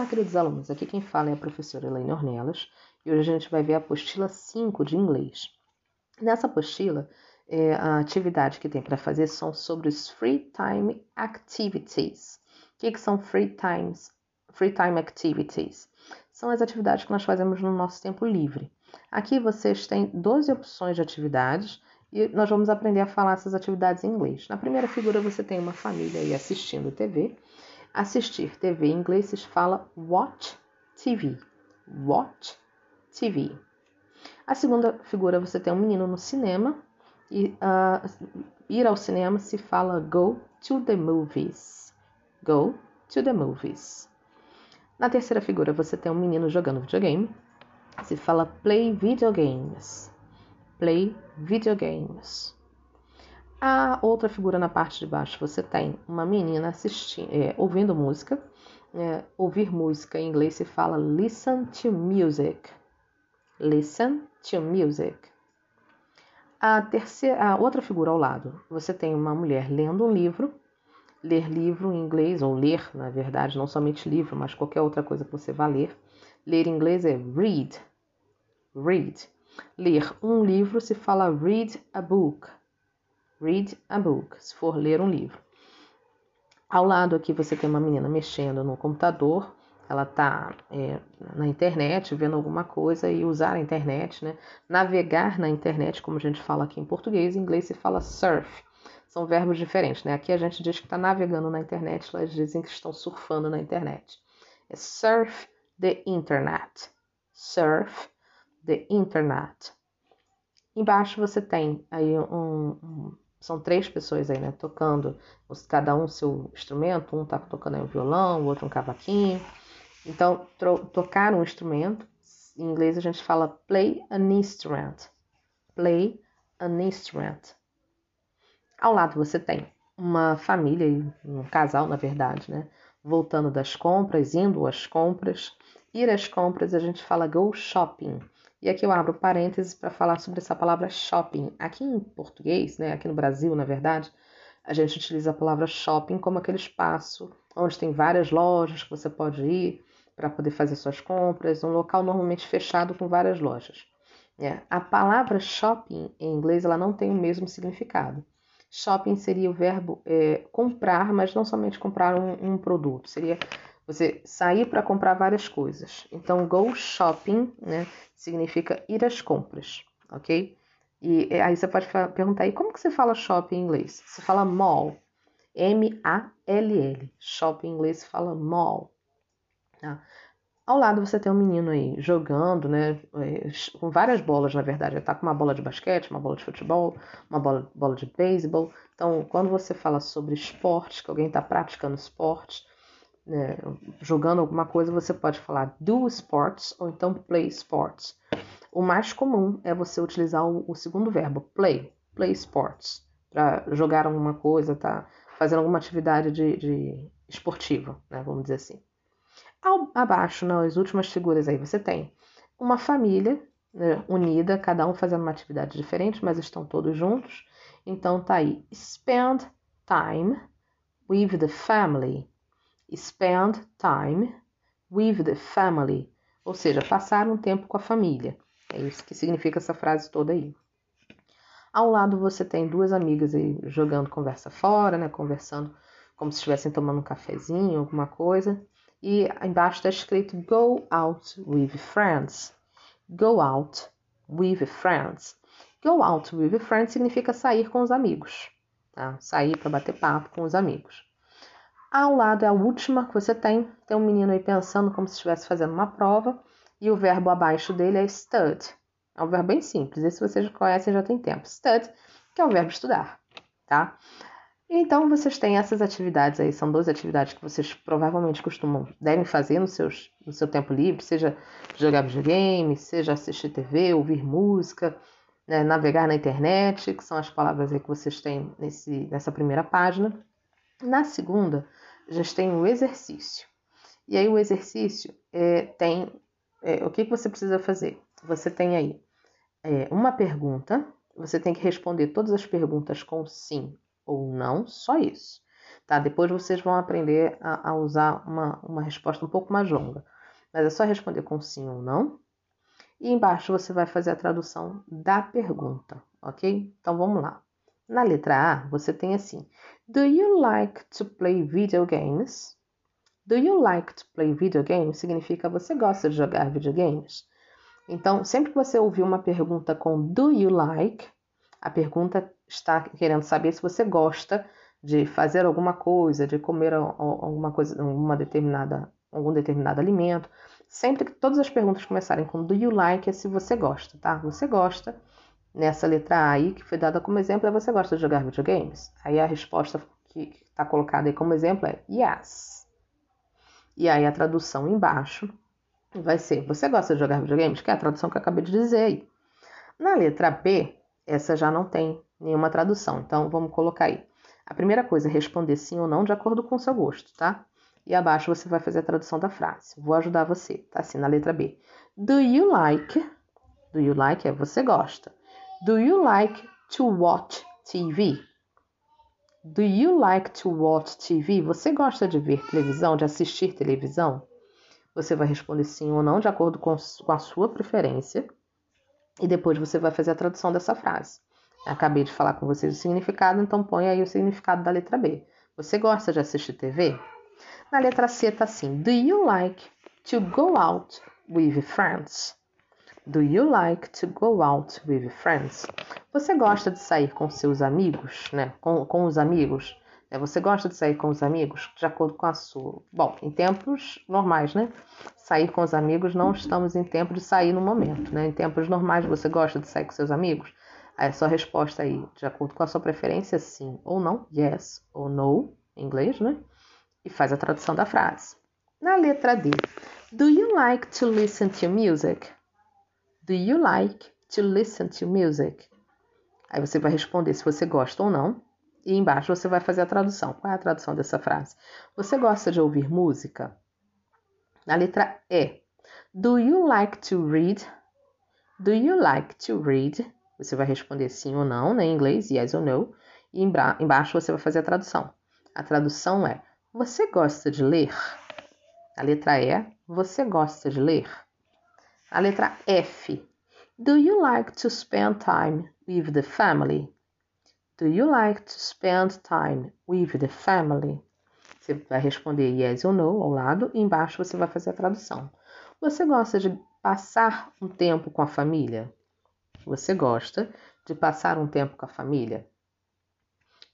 Olá, queridos alunos. Aqui quem fala é a professora Elaine Ornelas e hoje a gente vai ver a apostila 5 de inglês. Nessa apostila, é, a atividade que tem para fazer são sobre os Free Time Activities. O que, que são Free Times? Free Time Activities são as atividades que nós fazemos no nosso tempo livre. Aqui vocês têm 12 opções de atividades e nós vamos aprender a falar essas atividades em inglês. Na primeira figura você tem uma família aí assistindo TV. Assistir TV em inglês se fala watch TV. Watch TV. A segunda figura você tem um menino no cinema e uh, ir ao cinema se fala go to the movies. Go to the movies. Na terceira figura você tem um menino jogando videogame. Se fala play video games. Play video games. A outra figura na parte de baixo você tem uma menina assistindo, é, ouvindo música. É, ouvir música em inglês se fala listen to music. Listen to music. A terceira, a outra figura ao lado, você tem uma mulher lendo um livro ler livro em inglês, ou ler, na verdade, não somente livro, mas qualquer outra coisa que você vá ler. Ler em inglês é read. Read. Ler um livro se fala read a book. Read a book, se for ler um livro. Ao lado aqui você tem uma menina mexendo no computador. Ela está é, na internet vendo alguma coisa e usar a internet, né? Navegar na internet, como a gente fala aqui em português, em inglês se fala surf são verbos diferentes, né? Aqui a gente diz que está navegando na internet, lá eles dizem que estão surfando na internet. É surf the internet. Surf the internet. Embaixo você tem aí um, um são três pessoas aí, né? Tocando, cada um seu instrumento. Um tá tocando aí um violão, o outro um cavaquinho. Então, tocar um instrumento, em inglês a gente fala play an instrument. Play an instrument. Ao lado você tem uma família, um casal, na verdade, né? Voltando das compras, indo às compras. Ir às compras, a gente fala go shopping. E aqui eu abro parênteses para falar sobre essa palavra shopping. Aqui em português, né, aqui no Brasil, na verdade, a gente utiliza a palavra shopping como aquele espaço onde tem várias lojas que você pode ir para poder fazer suas compras, um local normalmente fechado com várias lojas. É. A palavra shopping em inglês ela não tem o mesmo significado. Shopping seria o verbo é, comprar, mas não somente comprar um, um produto, seria você sair para comprar várias coisas. Então, go shopping né, significa ir às compras, ok? E aí você pode perguntar aí, como que você fala shopping em inglês? Você fala mall, M-A-L-L. Shopping em inglês fala mall. Tá? Ao lado você tem um menino aí jogando, né? É, com várias bolas, na verdade. Ele tá com uma bola de basquete, uma bola de futebol, uma bola, bola de beisebol. Então, quando você fala sobre esporte, que alguém está praticando esporte, né, jogando alguma coisa, você pode falar do sports ou então play sports. O mais comum é você utilizar o, o segundo verbo, play, play sports, para jogar alguma coisa, tá fazendo alguma atividade de, de esportiva, né, vamos dizer assim. Ao, abaixo, nas últimas figuras aí, você tem uma família né, unida, cada um fazendo uma atividade diferente, mas estão todos juntos. Então tá aí, spend time with the family. Spend time with the family. Ou seja, passar um tempo com a família. É isso que significa essa frase toda aí. Ao lado você tem duas amigas aí jogando conversa fora, né? Conversando como se estivessem tomando um cafezinho, alguma coisa e embaixo está escrito Go out with friends. Go out with friends. Go out with friends significa sair com os amigos. Tá? Sair para bater papo com os amigos. Ao lado é a última que você tem. Tem um menino aí pensando como se estivesse fazendo uma prova. E o verbo abaixo dele é stud. É um verbo bem simples. Esse vocês já conhecem já tem tempo. Stud, que é o verbo estudar. Tá? Então, vocês têm essas atividades aí, são 12 atividades que vocês provavelmente costumam, devem fazer no, seus, no seu tempo livre, seja jogar videogame, seja assistir TV, ouvir música, né, navegar na internet, que são as palavras aí que vocês têm nesse, nessa primeira página. Na segunda, a gente tem o exercício. E aí o exercício é, tem é, o que, que você precisa fazer? Você tem aí é, uma pergunta, você tem que responder todas as perguntas com sim ou não, só isso. tá? Depois vocês vão aprender a, a usar uma, uma resposta um pouco mais longa. Mas é só responder com sim ou não. E embaixo você vai fazer a tradução da pergunta, ok? Então vamos lá. Na letra A, você tem assim: Do you like to play video games? Do you like to play video games? Significa você gosta de jogar videogames? Então, sempre que você ouvir uma pergunta com do you like, a pergunta está querendo saber se você gosta de fazer alguma coisa, de comer alguma coisa, uma determinada, algum determinado alimento. Sempre que todas as perguntas começarem com do you like é se você gosta, tá? Você gosta. Nessa letra A aí, que foi dada como exemplo, é você gosta de jogar videogames? Aí a resposta que está colocada aí como exemplo é yes. E aí a tradução embaixo vai ser você gosta de jogar videogames? Que é a tradução que eu acabei de dizer aí. Na letra B, essa já não tem nenhuma tradução, então vamos colocar aí. A primeira coisa é responder sim ou não de acordo com o seu gosto, tá? E abaixo você vai fazer a tradução da frase. Vou ajudar você, tá? Assim, na letra B. Do you like? Do you like é você gosta. Do you like to watch TV? Do you like to watch TV? Você gosta de ver televisão, de assistir televisão? Você vai responder sim ou não, de acordo com, a sua preferência. E depois você vai fazer a tradução dessa frase. Acabei de falar com vocês o significado, então põe aí o significado da letra B. Você gosta de assistir TV? Na letra C tá assim: Do you like to go out with friends? Do you like to go out with friends? Você gosta de sair com seus amigos, né? Com, com os amigos? É, você gosta de sair com os amigos? De acordo com a sua. Bom, em tempos normais, né? Sair com os amigos, não estamos em tempo de sair no momento, né? Em tempos normais, você gosta de sair com seus amigos? A sua resposta aí, de acordo com a sua preferência, sim ou não, yes ou no, em inglês, né? e faz a tradução da frase. Na letra D, Do you like to listen to music? Do you like to listen to music? Aí você vai responder se você gosta ou não. E embaixo você vai fazer a tradução. Qual é a tradução dessa frase? Você gosta de ouvir música? Na letra E, Do you like to read? Do you like to read? Você vai responder sim ou não, né, em inglês, yes ou no. E embaixo você vai fazer a tradução. A tradução é: você gosta de ler? A letra E. Você gosta de ler? A letra F. Do you like to spend time with the family? Do you like to spend time with the family? Você vai responder yes ou no ao lado e embaixo você vai fazer a tradução. Você gosta de passar um tempo com a família? Você gosta de passar um tempo com a família?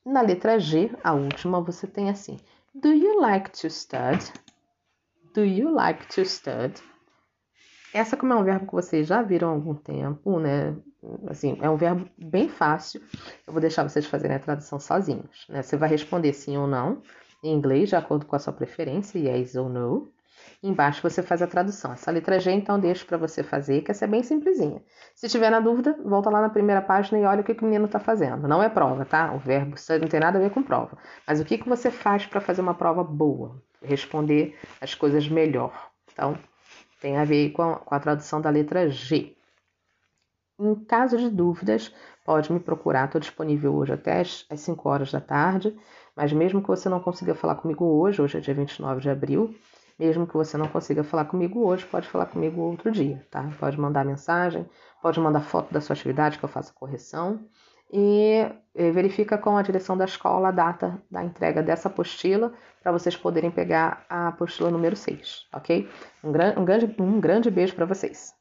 Na letra G, a última, você tem assim: Do you like to study? Do you like to study? Essa, como é um verbo que vocês já viram há algum tempo, né? Assim, é um verbo bem fácil. Eu vou deixar vocês fazerem a tradução sozinhos, né? Você vai responder sim ou não, em inglês, de acordo com a sua preferência, yes ou no. Embaixo você faz a tradução. Essa letra G, então, deixo para você fazer, que essa é bem simplesinha. Se tiver na dúvida, volta lá na primeira página e olha o que, que o menino está fazendo. Não é prova, tá? O verbo não tem nada a ver com prova. Mas o que, que você faz para fazer uma prova boa? Responder as coisas melhor. Então, tem a ver com a, com a tradução da letra G. Em caso de dúvidas, pode me procurar. Estou disponível hoje até as 5 horas da tarde. Mas mesmo que você não consiga falar comigo hoje, hoje é dia 29 de abril, mesmo que você não consiga falar comigo hoje, pode falar comigo outro dia, tá? Pode mandar mensagem, pode mandar foto da sua atividade que eu faça correção e verifica com a direção da escola a data da entrega dessa apostila para vocês poderem pegar a apostila número 6, ok? Um, gran um grande, um grande beijo para vocês.